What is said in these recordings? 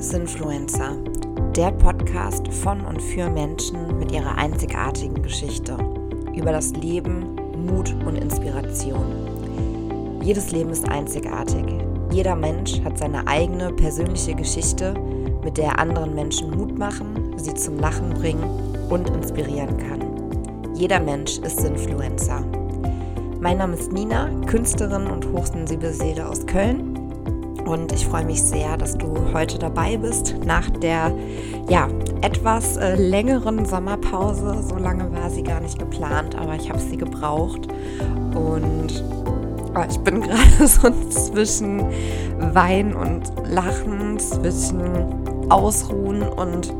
Sinfluencer, der Podcast von und für Menschen mit ihrer einzigartigen Geschichte über das Leben, Mut und Inspiration. Jedes Leben ist einzigartig. Jeder Mensch hat seine eigene persönliche Geschichte, mit der er anderen Menschen Mut machen, sie zum Lachen bringen und inspirieren kann. Jeder Mensch ist Sinfluencer. Mein Name ist Nina, Künstlerin und hochsensible Seele aus Köln und ich freue mich sehr, dass du heute dabei bist nach der ja, etwas äh, längeren Sommerpause. So lange war sie gar nicht geplant, aber ich habe sie gebraucht und oh, ich bin gerade so zwischen Wein und Lachen, zwischen Ausruhen und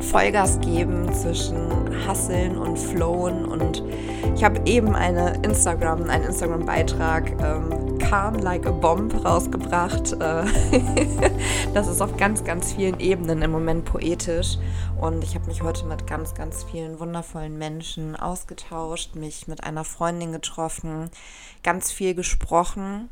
Vollgas geben zwischen Hasseln und Flowen und ich habe eben eine Instagram, einen Instagram-Beitrag ähm, Calm Like a Bomb rausgebracht. Äh, das ist auf ganz, ganz vielen Ebenen im Moment poetisch und ich habe mich heute mit ganz, ganz vielen wundervollen Menschen ausgetauscht, mich mit einer Freundin getroffen, ganz viel gesprochen.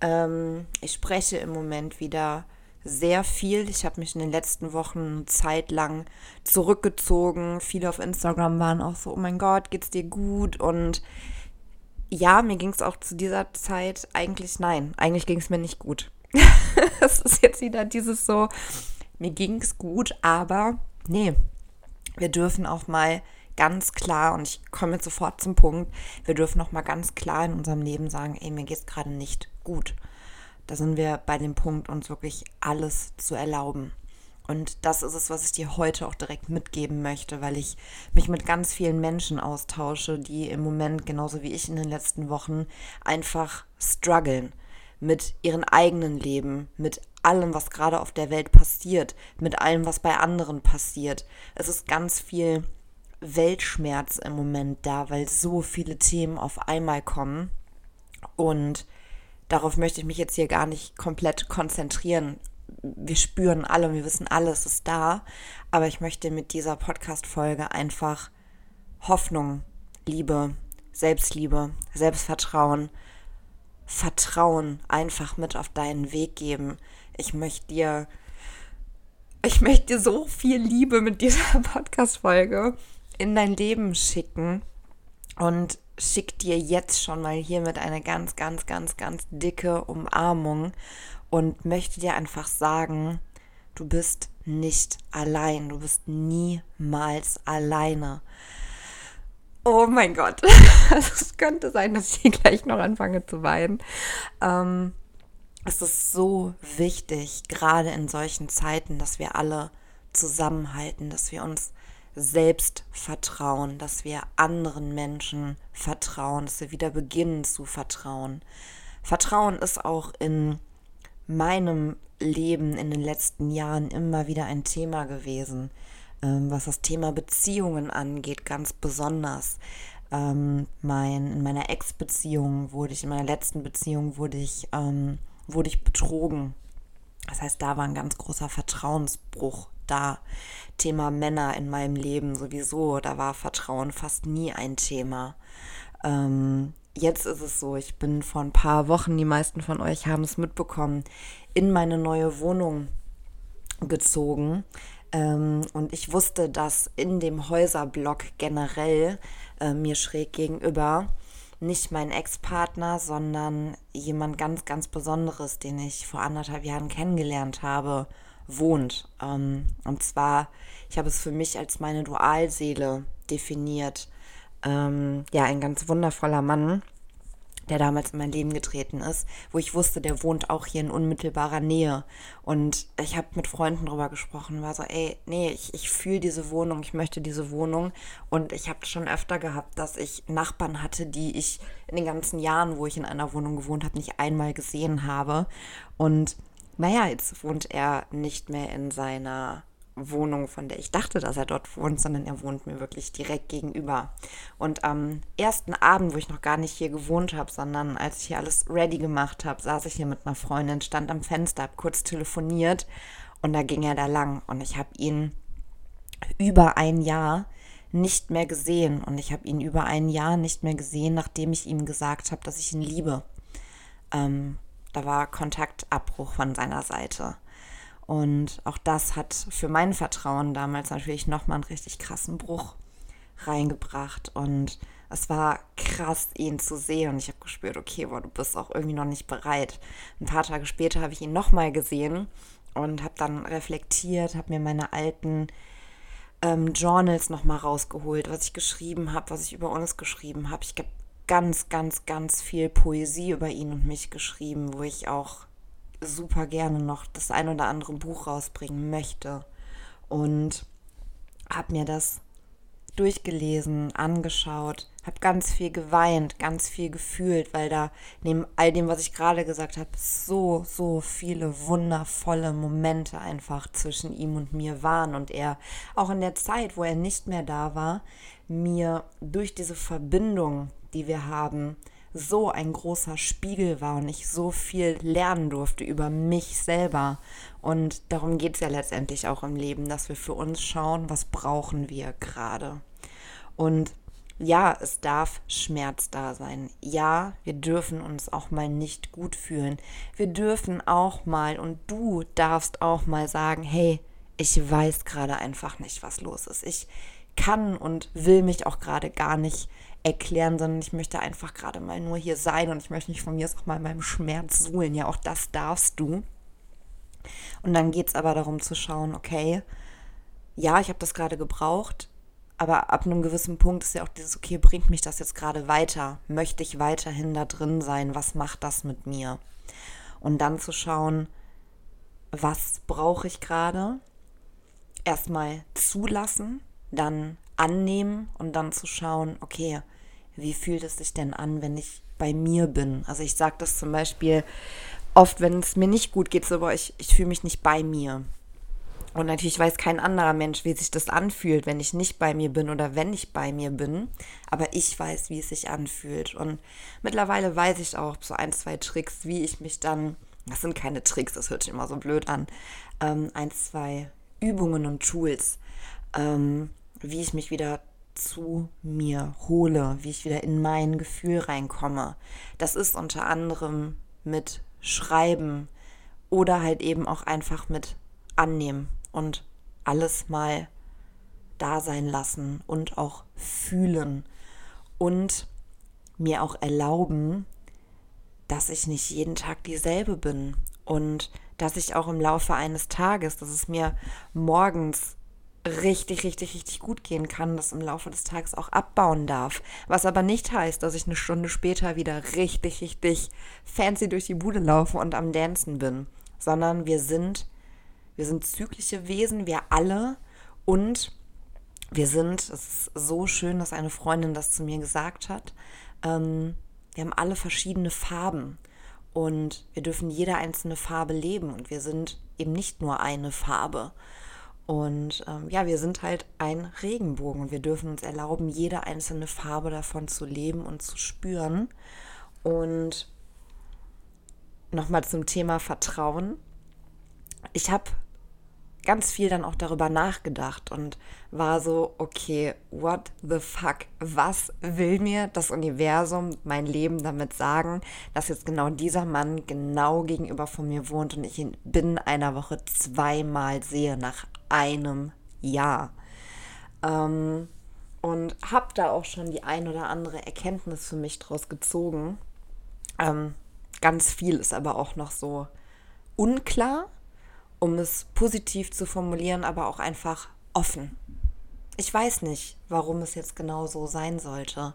Ähm, ich spreche im Moment wieder sehr viel. Ich habe mich in den letzten Wochen zeitlang zurückgezogen. Viele auf Instagram waren auch so, oh mein Gott, geht's dir gut? Und ja, mir ging es auch zu dieser Zeit eigentlich nein. Eigentlich ging es mir nicht gut. Es ist jetzt wieder dieses so, mir ging es gut, aber nee, wir dürfen auch mal ganz klar, und ich komme jetzt sofort zum Punkt, wir dürfen auch mal ganz klar in unserem Leben sagen, ey, mir geht es gerade nicht gut. Da sind wir bei dem Punkt, uns wirklich alles zu erlauben. Und das ist es, was ich dir heute auch direkt mitgeben möchte, weil ich mich mit ganz vielen Menschen austausche, die im Moment, genauso wie ich in den letzten Wochen, einfach strugglen mit ihrem eigenen Leben, mit allem, was gerade auf der Welt passiert, mit allem, was bei anderen passiert. Es ist ganz viel Weltschmerz im Moment da, weil so viele Themen auf einmal kommen. Und darauf möchte ich mich jetzt hier gar nicht komplett konzentrieren. Wir spüren alle und wir wissen, alles ist da. Aber ich möchte mit dieser Podcast-Folge einfach Hoffnung, Liebe, Selbstliebe, Selbstvertrauen, Vertrauen einfach mit auf deinen Weg geben. Ich möchte dir, ich möchte dir so viel Liebe mit dieser Podcast-Folge in dein Leben schicken. Und schick dir jetzt schon mal hiermit eine ganz, ganz, ganz, ganz dicke Umarmung und möchte dir einfach sagen, du bist nicht allein, du bist niemals alleine. Oh mein Gott, es könnte sein, dass ich gleich noch anfange zu weinen. Ähm, es ist so wichtig, gerade in solchen Zeiten, dass wir alle zusammenhalten, dass wir uns selbst vertrauen, dass wir anderen Menschen vertrauen, dass wir wieder beginnen zu vertrauen. Vertrauen ist auch in meinem Leben in den letzten Jahren immer wieder ein Thema gewesen, ähm, was das Thema Beziehungen angeht, ganz besonders. Ähm, mein, in meiner Ex-Beziehung wurde ich, in meiner letzten Beziehung wurde ich, ähm, wurde ich betrogen. Das heißt, da war ein ganz großer Vertrauensbruch da. Thema Männer in meinem Leben sowieso, da war Vertrauen fast nie ein Thema. Ähm, jetzt ist es so, ich bin vor ein paar Wochen, die meisten von euch haben es mitbekommen, in meine neue Wohnung gezogen. Ähm, und ich wusste, dass in dem Häuserblock generell äh, mir schräg gegenüber nicht mein Ex-Partner, sondern jemand ganz, ganz Besonderes, den ich vor anderthalb Jahren kennengelernt habe, wohnt. Ähm, und zwar, ich habe es für mich als meine Dualseele definiert. Ähm, ja, ein ganz wundervoller Mann, der damals in mein Leben getreten ist, wo ich wusste, der wohnt auch hier in unmittelbarer Nähe. Und ich habe mit Freunden drüber gesprochen, war so, ey, nee, ich, ich fühle diese Wohnung, ich möchte diese Wohnung. Und ich habe schon öfter gehabt, dass ich Nachbarn hatte, die ich in den ganzen Jahren, wo ich in einer Wohnung gewohnt habe, nicht einmal gesehen habe. Und naja, jetzt wohnt er nicht mehr in seiner Wohnung, von der ich dachte, dass er dort wohnt, sondern er wohnt mir wirklich direkt gegenüber. Und am ersten Abend, wo ich noch gar nicht hier gewohnt habe, sondern als ich hier alles ready gemacht habe, saß ich hier mit einer Freundin, stand am Fenster, habe kurz telefoniert und da ging er da lang und ich habe ihn über ein Jahr nicht mehr gesehen und ich habe ihn über ein Jahr nicht mehr gesehen, nachdem ich ihm gesagt habe, dass ich ihn liebe. Ähm, da war Kontaktabbruch von seiner Seite. Und auch das hat für mein Vertrauen damals natürlich nochmal einen richtig krassen Bruch reingebracht. Und es war krass, ihn zu sehen. Und ich habe gespürt, okay, boah, du bist auch irgendwie noch nicht bereit. Ein paar Tage später habe ich ihn nochmal gesehen und habe dann reflektiert, habe mir meine alten ähm, Journals nochmal rausgeholt, was ich geschrieben habe, was ich über uns geschrieben habe. Ich habe ganz, ganz, ganz viel Poesie über ihn und mich geschrieben, wo ich auch super gerne noch das ein oder andere Buch rausbringen möchte. Und habe mir das durchgelesen, angeschaut, habe ganz viel geweint, ganz viel gefühlt, weil da neben all dem, was ich gerade gesagt habe, so, so viele wundervolle Momente einfach zwischen ihm und mir waren und er auch in der Zeit, wo er nicht mehr da war, mir durch diese Verbindung, die wir haben, so ein großer Spiegel war und ich so viel lernen durfte über mich selber. Und darum geht es ja letztendlich auch im Leben, dass wir für uns schauen, was brauchen wir gerade. Und ja, es darf Schmerz da sein. Ja, wir dürfen uns auch mal nicht gut fühlen. Wir dürfen auch mal und du darfst auch mal sagen, hey, ich weiß gerade einfach nicht, was los ist. Ich kann und will mich auch gerade gar nicht erklären, sondern ich möchte einfach gerade mal nur hier sein und ich möchte mich von mir auch mal in meinem Schmerz suhlen. Ja, auch das darfst du. Und dann geht es aber darum zu schauen, okay, ja, ich habe das gerade gebraucht, aber ab einem gewissen Punkt ist ja auch dieses, okay, bringt mich das jetzt gerade weiter? Möchte ich weiterhin da drin sein? Was macht das mit mir? Und dann zu schauen, was brauche ich gerade? Erstmal zulassen, dann annehmen und dann zu schauen, okay, wie fühlt es sich denn an, wenn ich bei mir bin? Also ich sage das zum Beispiel oft, wenn es mir nicht gut geht, so, aber ich, ich fühle mich nicht bei mir. Und natürlich weiß kein anderer Mensch, wie sich das anfühlt, wenn ich nicht bei mir bin oder wenn ich bei mir bin. Aber ich weiß, wie es sich anfühlt. Und mittlerweile weiß ich auch so ein, zwei Tricks, wie ich mich dann, das sind keine Tricks, das hört sich immer so blöd an, ähm, ein, zwei Übungen und Tools, ähm, wie ich mich wieder zu mir hole, wie ich wieder in mein Gefühl reinkomme. Das ist unter anderem mit Schreiben oder halt eben auch einfach mit Annehmen und alles mal da sein lassen und auch fühlen und mir auch erlauben, dass ich nicht jeden Tag dieselbe bin und dass ich auch im Laufe eines Tages, dass es mir morgens richtig, richtig, richtig gut gehen kann, das im Laufe des Tages auch abbauen darf. Was aber nicht heißt, dass ich eine Stunde später wieder richtig, richtig fancy durch die Bude laufe und am Dancen bin, sondern wir sind, wir sind zyklische Wesen, wir alle und wir sind, es ist so schön, dass eine Freundin das zu mir gesagt hat, ähm, wir haben alle verschiedene Farben und wir dürfen jede einzelne Farbe leben und wir sind eben nicht nur eine Farbe. Und ähm, ja, wir sind halt ein Regenbogen und wir dürfen uns erlauben, jede einzelne Farbe davon zu leben und zu spüren. Und nochmal zum Thema Vertrauen. Ich habe ganz viel dann auch darüber nachgedacht und war so, okay, what the fuck? Was will mir das Universum, mein Leben damit sagen, dass jetzt genau dieser Mann genau gegenüber von mir wohnt und ich ihn binnen einer Woche zweimal sehe nach einem Jahr. Ähm, und habe da auch schon die ein oder andere Erkenntnis für mich draus gezogen. Ähm, ganz viel ist aber auch noch so unklar, um es positiv zu formulieren, aber auch einfach offen. Ich weiß nicht, warum es jetzt genau so sein sollte.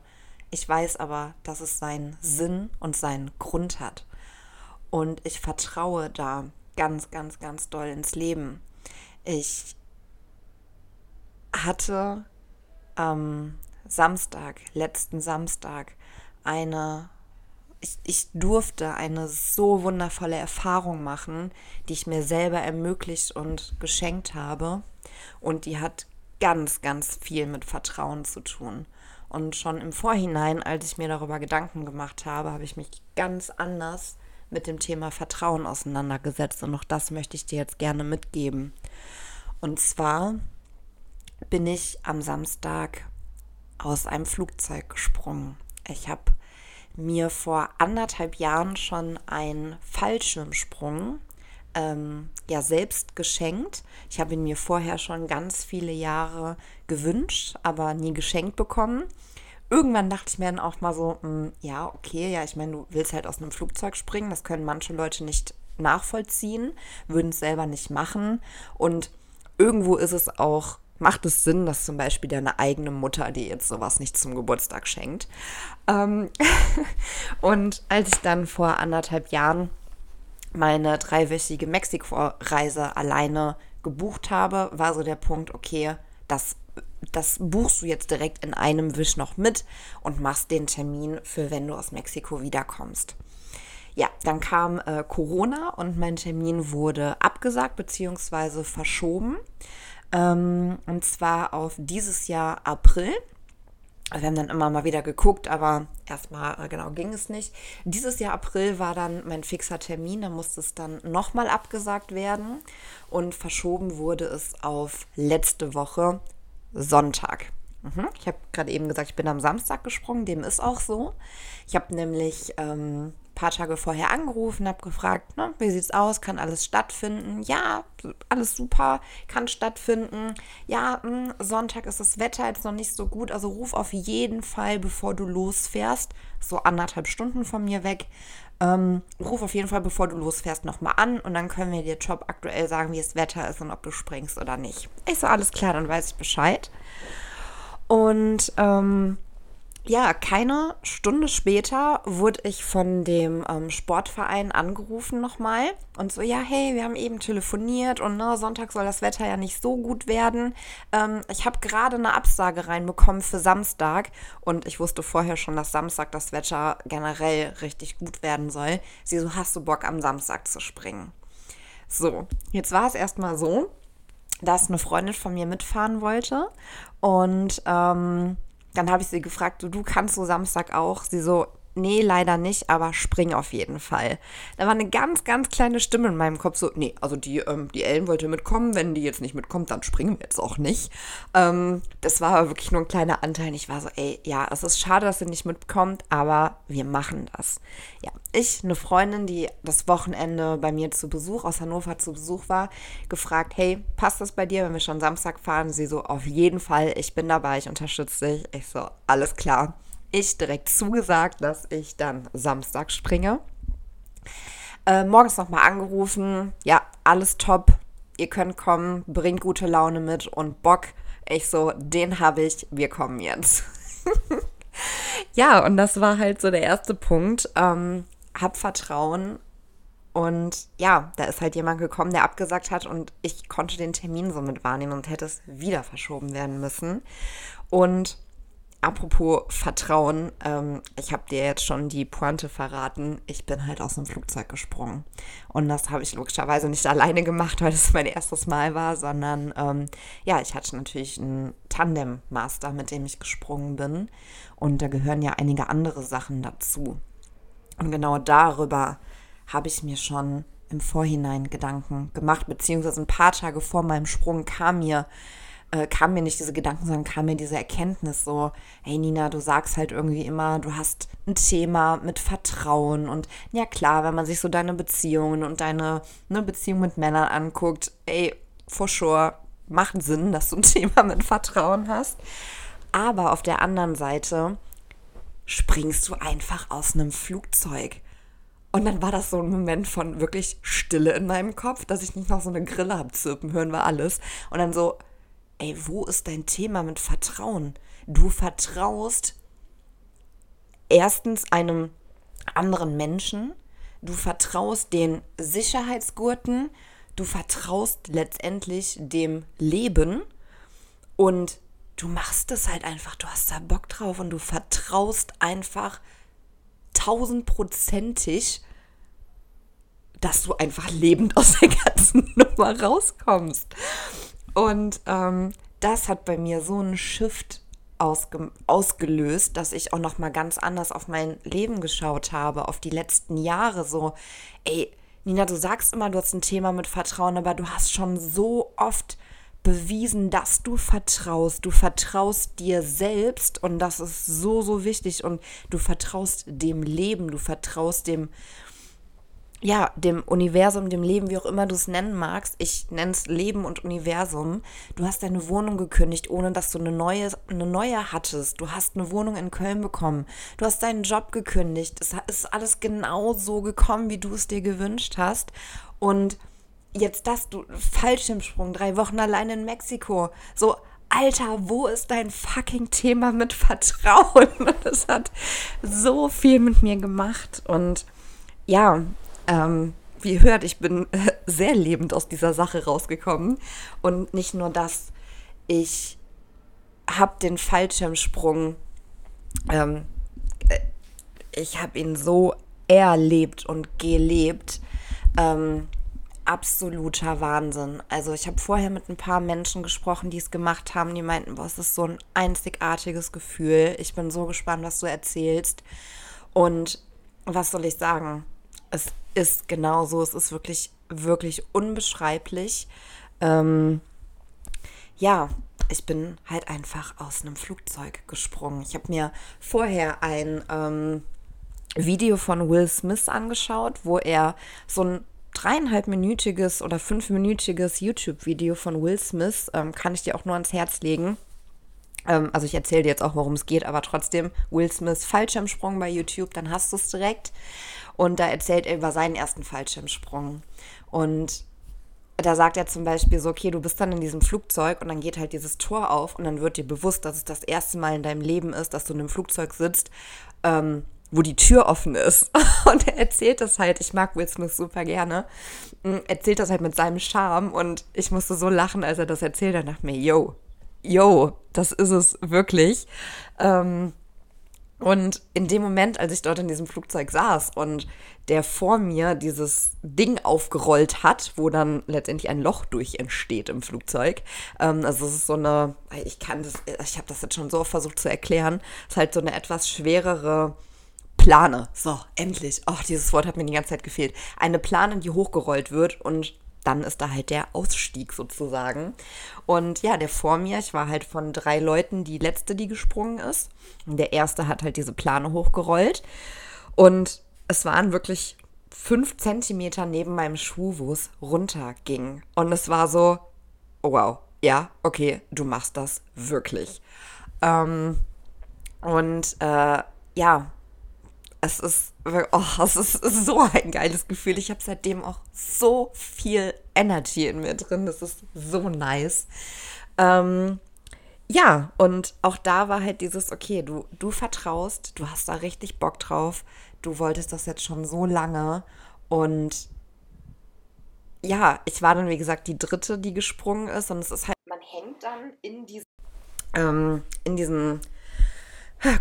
Ich weiß aber, dass es seinen Sinn und seinen Grund hat. Und ich vertraue da ganz, ganz, ganz doll ins Leben. Ich hatte am Samstag, letzten Samstag, eine, ich, ich durfte eine so wundervolle Erfahrung machen, die ich mir selber ermöglicht und geschenkt habe. Und die hat ganz, ganz viel mit Vertrauen zu tun. Und schon im Vorhinein, als ich mir darüber Gedanken gemacht habe, habe ich mich ganz anders mit dem Thema Vertrauen auseinandergesetzt. Und auch das möchte ich dir jetzt gerne mitgeben. Und zwar bin ich am Samstag aus einem Flugzeug gesprungen. Ich habe mir vor anderthalb Jahren schon einen Fallschirmsprung ähm, ja selbst geschenkt. Ich habe ihn mir vorher schon ganz viele Jahre gewünscht, aber nie geschenkt bekommen. Irgendwann dachte ich mir dann auch mal so, mh, hm, ja, okay, ja, ich meine, du willst halt aus einem Flugzeug springen, das können manche Leute nicht nachvollziehen, würden es selber nicht machen. Und irgendwo ist es auch, macht es Sinn, dass zum Beispiel deine eigene Mutter dir jetzt sowas nicht zum Geburtstag schenkt. Ähm und als ich dann vor anderthalb Jahren meine dreiwöchige Mexiko-Reise alleine gebucht habe, war so der Punkt, okay, das, das buchst du jetzt direkt in einem Wisch noch mit und machst den Termin für, wenn du aus Mexiko wiederkommst. Ja, dann kam äh, Corona und mein Termin wurde abgesagt bzw. verschoben. Ähm, und zwar auf dieses Jahr April. Wir haben dann immer mal wieder geguckt, aber erstmal äh, genau ging es nicht. Dieses Jahr April war dann mein fixer Termin, da musste es dann nochmal abgesagt werden und verschoben wurde es auf letzte Woche Sonntag. Mhm. Ich habe gerade eben gesagt, ich bin am Samstag gesprungen, dem ist auch so. Ich habe nämlich ähm, paar Tage vorher angerufen, habe gefragt, ne, wie sieht's aus, kann alles stattfinden? Ja, alles super, kann stattfinden. Ja, mh, hm, Sonntag ist das Wetter jetzt noch nicht so gut, also ruf auf jeden Fall, bevor du losfährst, so anderthalb Stunden von mir weg, ähm, ruf auf jeden Fall, bevor du losfährst, nochmal an und dann können wir dir Job aktuell sagen, wie das Wetter ist und ob du springst oder nicht. Ich so, alles klar, dann weiß ich Bescheid. Und ähm, ja, keine Stunde später wurde ich von dem ähm, Sportverein angerufen nochmal und so, ja, hey, wir haben eben telefoniert und ne, Sonntag soll das Wetter ja nicht so gut werden. Ähm, ich habe gerade eine Absage reinbekommen für Samstag und ich wusste vorher schon, dass Samstag das Wetter generell richtig gut werden soll. Sie so, hast du Bock am Samstag zu springen? So, jetzt war es erstmal so, dass eine Freundin von mir mitfahren wollte und ähm, dann habe ich sie gefragt, du, du kannst so Samstag auch? Sie so, nee, leider nicht, aber spring auf jeden Fall. Da war eine ganz, ganz kleine Stimme in meinem Kopf so, nee, also die, ähm, die Ellen wollte mitkommen, wenn die jetzt nicht mitkommt, dann springen wir jetzt auch nicht. Ähm, das war aber wirklich nur ein kleiner Anteil. Ich war so, ey, ja, es ist schade, dass sie nicht mitkommt, aber wir machen das. Ja, ich, eine Freundin, die das Wochenende bei mir zu Besuch, aus Hannover zu Besuch war, gefragt, hey, passt das bei dir, wenn wir schon Samstag fahren? Sie so, auf jeden Fall, ich bin dabei, ich unterstütze dich. Ich so, alles klar ich direkt zugesagt, dass ich dann Samstag springe. Äh, morgens nochmal angerufen. Ja, alles top. Ihr könnt kommen, bringt gute Laune mit und Bock. Ich so, den habe ich, wir kommen jetzt. ja, und das war halt so der erste Punkt. Ähm, hab Vertrauen. Und ja, da ist halt jemand gekommen, der abgesagt hat und ich konnte den Termin somit wahrnehmen und hätte es wieder verschoben werden müssen. Und Apropos Vertrauen, ähm, ich habe dir jetzt schon die Pointe verraten. Ich bin halt aus dem Flugzeug gesprungen. Und das habe ich logischerweise nicht alleine gemacht, weil es mein erstes Mal war, sondern ähm, ja, ich hatte natürlich einen Tandem-Master, mit dem ich gesprungen bin. Und da gehören ja einige andere Sachen dazu. Und genau darüber habe ich mir schon im Vorhinein Gedanken gemacht, beziehungsweise ein paar Tage vor meinem Sprung kam mir äh, kam mir nicht diese Gedanken, sondern kam mir diese Erkenntnis so, hey Nina, du sagst halt irgendwie immer, du hast ein Thema mit Vertrauen und ja klar, wenn man sich so deine Beziehungen und deine ne, Beziehung mit Männern anguckt, ey, for sure, macht Sinn, dass du ein Thema mit Vertrauen hast. Aber auf der anderen Seite springst du einfach aus einem Flugzeug. Und dann war das so ein Moment von wirklich Stille in meinem Kopf, dass ich nicht noch so eine Grille habe zirpen hören, war alles. Und dann so, ey, wo ist dein Thema mit Vertrauen? Du vertraust erstens einem anderen Menschen, du vertraust den Sicherheitsgurten, du vertraust letztendlich dem Leben und du machst es halt einfach, du hast da Bock drauf und du vertraust einfach tausendprozentig, dass du einfach lebend aus der ganzen Nummer rauskommst. Und ähm, das hat bei mir so einen Shift ausge ausgelöst, dass ich auch noch mal ganz anders auf mein Leben geschaut habe, auf die letzten Jahre. So, ey, Nina, du sagst immer, du hast ein Thema mit Vertrauen, aber du hast schon so oft bewiesen, dass du vertraust. Du vertraust dir selbst und das ist so, so wichtig. Und du vertraust dem Leben, du vertraust dem, ja, dem Universum, dem Leben, wie auch immer du es nennen magst. Ich nenne es Leben und Universum. Du hast deine Wohnung gekündigt, ohne dass du eine neue, eine neue hattest. Du hast eine Wohnung in Köln bekommen. Du hast deinen Job gekündigt. Es ist alles genau so gekommen, wie du es dir gewünscht hast. Und jetzt das, du Fallschirmsprung, drei Wochen allein in Mexiko. So, Alter, wo ist dein fucking Thema mit Vertrauen? Das hat so viel mit mir gemacht. Und ja, ähm, wie ihr hört, ich bin äh, sehr lebend aus dieser Sache rausgekommen. Und nicht nur das, ich habe den Fallschirmsprung, ähm, äh, ich habe ihn so erlebt und gelebt. Ähm, absoluter Wahnsinn. Also ich habe vorher mit ein paar Menschen gesprochen, die es gemacht haben, die meinten, boah, es ist so ein einzigartiges Gefühl. Ich bin so gespannt, was du erzählst. Und was soll ich sagen? Es ist genauso. Es ist wirklich, wirklich unbeschreiblich. Ähm, ja, ich bin halt einfach aus einem Flugzeug gesprungen. Ich habe mir vorher ein ähm, Video von Will Smith angeschaut, wo er so ein dreieinhalbminütiges oder fünfminütiges YouTube-Video von Will Smith, ähm, kann ich dir auch nur ans Herz legen. Ähm, also ich erzähle dir jetzt auch, worum es geht, aber trotzdem Will Smith Fallschirmsprung bei YouTube, dann hast du es direkt. Und da erzählt er über seinen ersten Fallschirmsprung. Und da sagt er zum Beispiel so, okay, du bist dann in diesem Flugzeug und dann geht halt dieses Tor auf und dann wird dir bewusst, dass es das erste Mal in deinem Leben ist, dass du in einem Flugzeug sitzt, ähm, wo die Tür offen ist. Und er erzählt das halt, ich mag Will Smith super gerne, mm, erzählt das halt mit seinem Charme und ich musste so lachen, als er das erzählt hat, dachte mir, yo, yo, das ist es wirklich. Ähm, und in dem Moment, als ich dort in diesem Flugzeug saß und der vor mir dieses Ding aufgerollt hat, wo dann letztendlich ein Loch durch entsteht im Flugzeug. Ähm, also es ist so eine, ich kann das, ich habe das jetzt schon so versucht zu erklären, es ist halt so eine etwas schwerere Plane. So, endlich. Oh, dieses Wort hat mir die ganze Zeit gefehlt. Eine Plane, die hochgerollt wird und dann ist da halt der Ausstieg sozusagen. Und ja, der vor mir, ich war halt von drei Leuten die letzte, die gesprungen ist. Und der erste hat halt diese Plane hochgerollt. Und es waren wirklich fünf Zentimeter neben meinem Schuh, wo es runterging. Und es war so, oh wow, ja, okay, du machst das wirklich. Ähm, und äh, ja, es ist, oh, es ist so ein geiles Gefühl. Ich habe seitdem auch so viel Energy in mir drin. Das ist so nice. Ähm, ja, und auch da war halt dieses, okay, du, du vertraust, du hast da richtig Bock drauf, du wolltest das jetzt schon so lange. Und ja, ich war dann, wie gesagt, die dritte, die gesprungen ist. Und es ist halt, man hängt dann in diesen, ähm, in diesen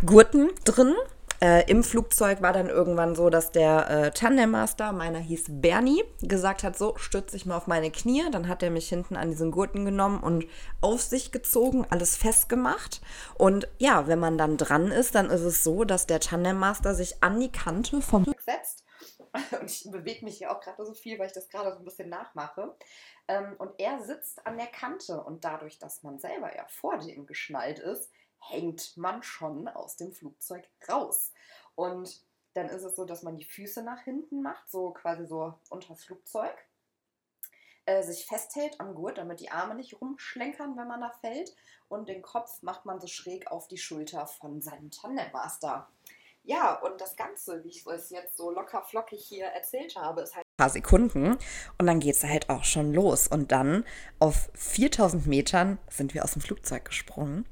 Gurten drin äh, Im Flugzeug war dann irgendwann so, dass der äh, Tandemmaster, meiner hieß Bernie, gesagt hat, so, stütze ich mal auf meine Knie. Dann hat er mich hinten an diesen Gurten genommen und auf sich gezogen, alles festgemacht. Und ja, wenn man dann dran ist, dann ist es so, dass der Tandemmaster sich an die Kante vom Flug setzt. Und ich bewege mich hier auch gerade so viel, weil ich das gerade so ein bisschen nachmache. Ähm, und er sitzt an der Kante und dadurch, dass man selber ja vor dem geschnallt ist, hängt man schon aus dem Flugzeug raus. Und dann ist es so, dass man die Füße nach hinten macht, so quasi so unter das Flugzeug, äh, sich festhält am Gurt, damit die Arme nicht rumschlenkern, wenn man da fällt. Und den Kopf macht man so schräg auf die Schulter von seinem Tandemmaster. Ja, und das Ganze, wie ich es jetzt so locker flockig hier erzählt habe, ist halt ein paar Sekunden und dann geht es halt auch schon los. Und dann auf 4000 Metern sind wir aus dem Flugzeug gesprungen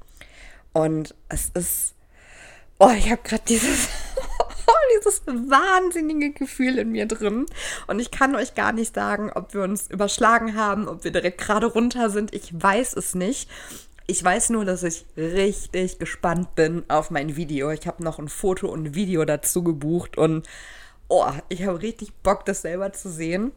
und es ist, oh, ich habe gerade dieses, dieses wahnsinnige Gefühl in mir drin. Und ich kann euch gar nicht sagen, ob wir uns überschlagen haben, ob wir direkt gerade runter sind. Ich weiß es nicht. Ich weiß nur, dass ich richtig gespannt bin auf mein Video. Ich habe noch ein Foto und ein Video dazu gebucht und oh, ich habe richtig Bock, das selber zu sehen.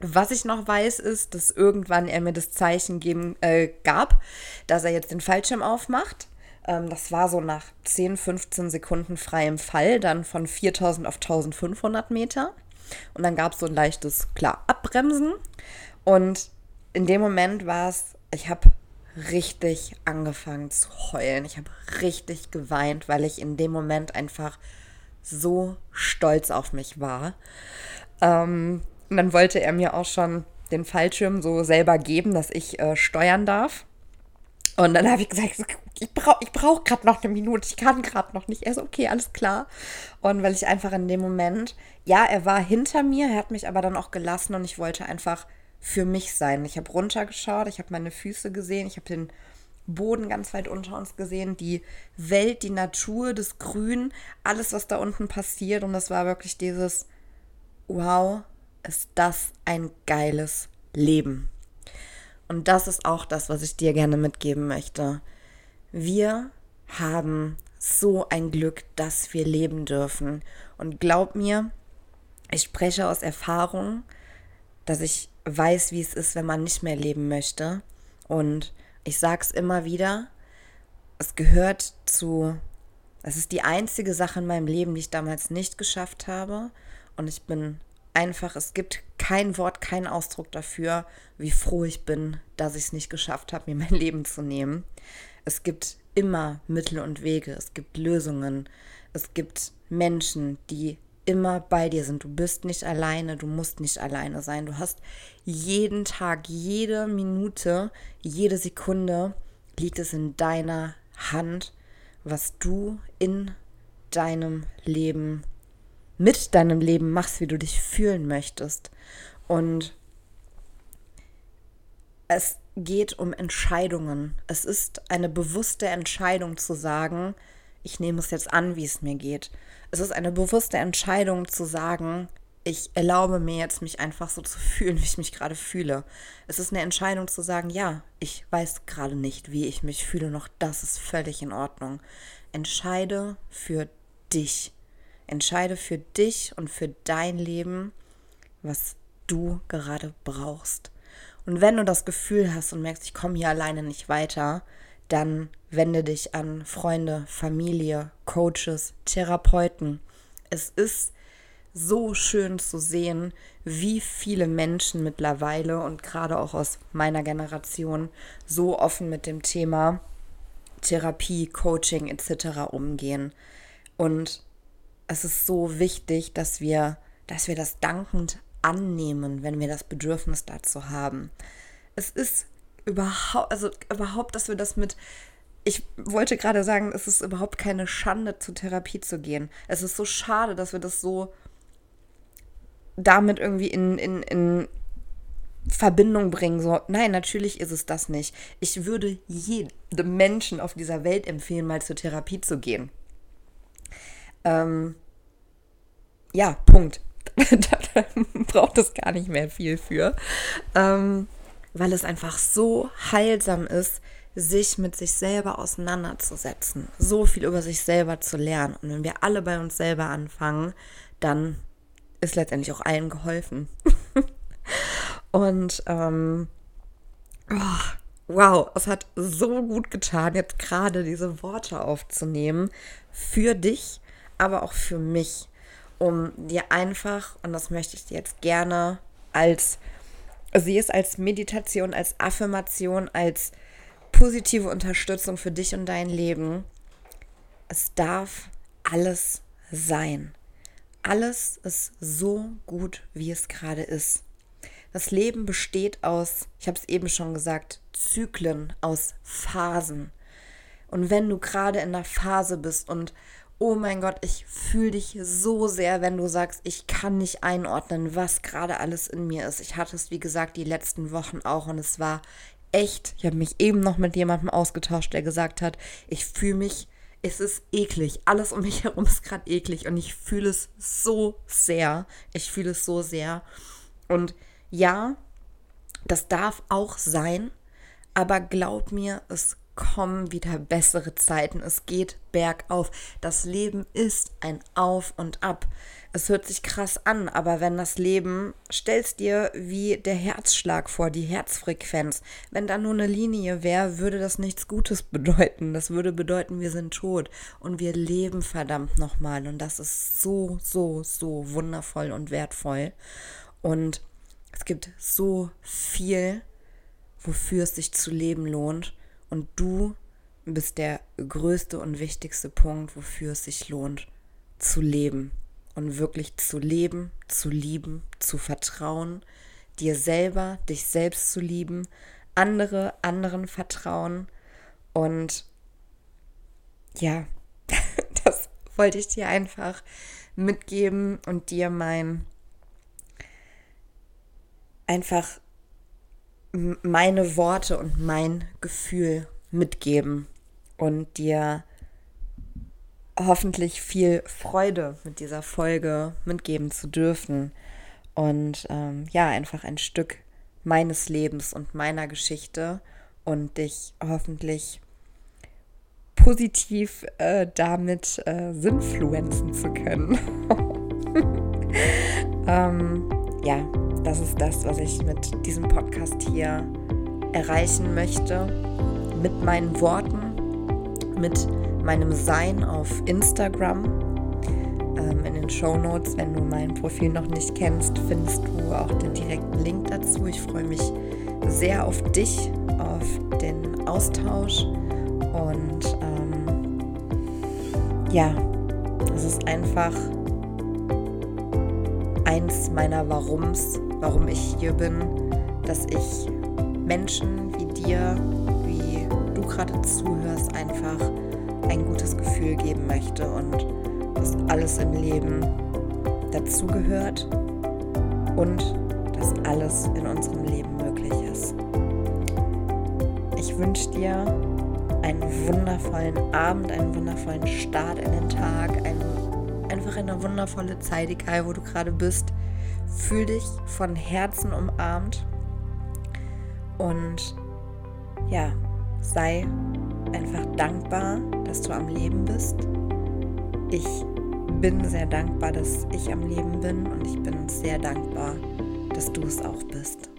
Was ich noch weiß, ist, dass irgendwann er mir das Zeichen geben, äh, gab, dass er jetzt den Fallschirm aufmacht. Ähm, das war so nach 10, 15 Sekunden freiem Fall, dann von 4000 auf 1500 Meter. Und dann gab es so ein leichtes, klar, Abbremsen. Und in dem Moment war es, ich habe richtig angefangen zu heulen. Ich habe richtig geweint, weil ich in dem Moment einfach so stolz auf mich war. Ähm, und dann wollte er mir auch schon den Fallschirm so selber geben, dass ich äh, steuern darf. Und dann habe ich gesagt, ich brauche ich brauch gerade noch eine Minute, ich kann gerade noch nicht. Er so, okay, alles klar. Und weil ich einfach in dem Moment, ja, er war hinter mir, er hat mich aber dann auch gelassen und ich wollte einfach für mich sein. Ich habe runtergeschaut, ich habe meine Füße gesehen, ich habe den Boden ganz weit unter uns gesehen, die Welt, die Natur, das Grün, alles, was da unten passiert. Und das war wirklich dieses, wow, ist das ein geiles Leben. Und das ist auch das, was ich dir gerne mitgeben möchte. Wir haben so ein Glück, dass wir leben dürfen. Und glaub mir, ich spreche aus Erfahrung, dass ich weiß, wie es ist, wenn man nicht mehr leben möchte. Und ich sage es immer wieder, es gehört zu, es ist die einzige Sache in meinem Leben, die ich damals nicht geschafft habe. Und ich bin einfach, es gibt kein Wort, keinen Ausdruck dafür, wie froh ich bin, dass ich es nicht geschafft habe, mir mein Leben zu nehmen. Es gibt immer Mittel und Wege, es gibt Lösungen, es gibt Menschen, die immer bei dir sind. Du bist nicht alleine, du musst nicht alleine sein. Du hast jeden Tag, jede Minute, jede Sekunde liegt es in deiner Hand, was du in deinem Leben, mit deinem Leben machst, wie du dich fühlen möchtest. Und es geht um Entscheidungen. Es ist eine bewusste Entscheidung zu sagen, ich nehme es jetzt an, wie es mir geht. Es ist eine bewusste Entscheidung zu sagen, ich erlaube mir jetzt, mich einfach so zu fühlen, wie ich mich gerade fühle. Es ist eine Entscheidung zu sagen, ja, ich weiß gerade nicht, wie ich mich fühle, noch das ist völlig in Ordnung. Entscheide für dich. Entscheide für dich und für dein Leben, was du gerade brauchst. Und wenn du das Gefühl hast und merkst, ich komme hier alleine nicht weiter, dann wende dich an Freunde, Familie, Coaches, Therapeuten. Es ist so schön zu sehen, wie viele Menschen mittlerweile und gerade auch aus meiner Generation so offen mit dem Thema Therapie, Coaching etc. umgehen. Und es ist so wichtig, dass wir, dass wir das dankend annehmen, wenn wir das Bedürfnis dazu haben. Es ist überhaupt, also überhaupt, dass wir das mit ich wollte gerade sagen, es ist überhaupt keine Schande, zur Therapie zu gehen. Es ist so schade, dass wir das so damit irgendwie in, in, in Verbindung bringen. So, nein, natürlich ist es das nicht. Ich würde jedem Menschen auf dieser Welt empfehlen, mal zur Therapie zu gehen. Ähm, ja, Punkt. da braucht es gar nicht mehr viel für. Ähm, weil es einfach so heilsam ist, sich mit sich selber auseinanderzusetzen, so viel über sich selber zu lernen. Und wenn wir alle bei uns selber anfangen, dann ist letztendlich auch allen geholfen. Und ähm, oh, wow, es hat so gut getan, jetzt gerade diese Worte aufzunehmen für dich, aber auch für mich, um dir einfach, und das möchte ich dir jetzt gerne als sehe es als Meditation, als Affirmation, als positive Unterstützung für dich und dein Leben. Es darf alles sein. Alles ist so gut, wie es gerade ist. Das Leben besteht aus, ich habe es eben schon gesagt, Zyklen, aus Phasen. Und wenn du gerade in einer Phase bist und oh mein Gott, ich fühle dich so sehr, wenn du sagst, ich kann nicht einordnen, was gerade alles in mir ist. Ich hatte es, wie gesagt, die letzten Wochen auch und es war echt, ich habe mich eben noch mit jemandem ausgetauscht, der gesagt hat, ich fühle mich, es ist eklig, alles um mich herum ist gerade eklig und ich fühle es so sehr. Ich fühle es so sehr. Und ja, das darf auch sein, aber glaub mir, es kommen wieder bessere Zeiten. Es geht bergauf. Das Leben ist ein Auf und Ab. Es hört sich krass an, aber wenn das Leben, stellst dir wie der Herzschlag vor, die Herzfrequenz. Wenn da nur eine Linie wäre, würde das nichts Gutes bedeuten. Das würde bedeuten, wir sind tot und wir leben verdammt nochmal. Und das ist so, so, so wundervoll und wertvoll. Und es gibt so viel, wofür es sich zu leben lohnt. Und du bist der größte und wichtigste Punkt, wofür es sich lohnt zu leben. und wirklich zu leben, zu lieben, zu vertrauen, dir selber, dich selbst zu lieben, andere, anderen vertrauen und ja, das wollte ich dir einfach mitgeben und dir mein einfach meine Worte und mein Gefühl mitgeben und dir hoffentlich viel Freude mit dieser Folge mitgeben zu dürfen und ähm, ja, einfach ein Stück meines Lebens und meiner Geschichte und dich hoffentlich positiv äh, damit äh, sinnfluenzen zu können. ähm, ja, das ist das, was ich mit diesem Podcast hier erreichen möchte. Mit meinen Worten, mit meinem Sein auf Instagram. Ähm, in den Show Notes, wenn du mein Profil noch nicht kennst, findest du auch den direkten Link dazu. Ich freue mich sehr auf dich, auf den Austausch und ähm, ja, es ist einfach eins meiner Warums, warum ich hier bin, dass ich Menschen wie dir, wie du gerade zuhörst, einfach ein gutes Gefühl geben möchte und dass alles im Leben dazugehört und dass alles in unserem Leben möglich ist. Ich wünsche dir einen wundervollen Abend, einen wundervollen Start in den Tag, ein, einfach eine wundervolle Zeit, egal wo du gerade bist. Fühl dich von Herzen umarmt und ja, sei einfach dankbar, dass du am Leben bist. Ich bin sehr dankbar, dass ich am Leben bin und ich bin sehr dankbar, dass du es auch bist.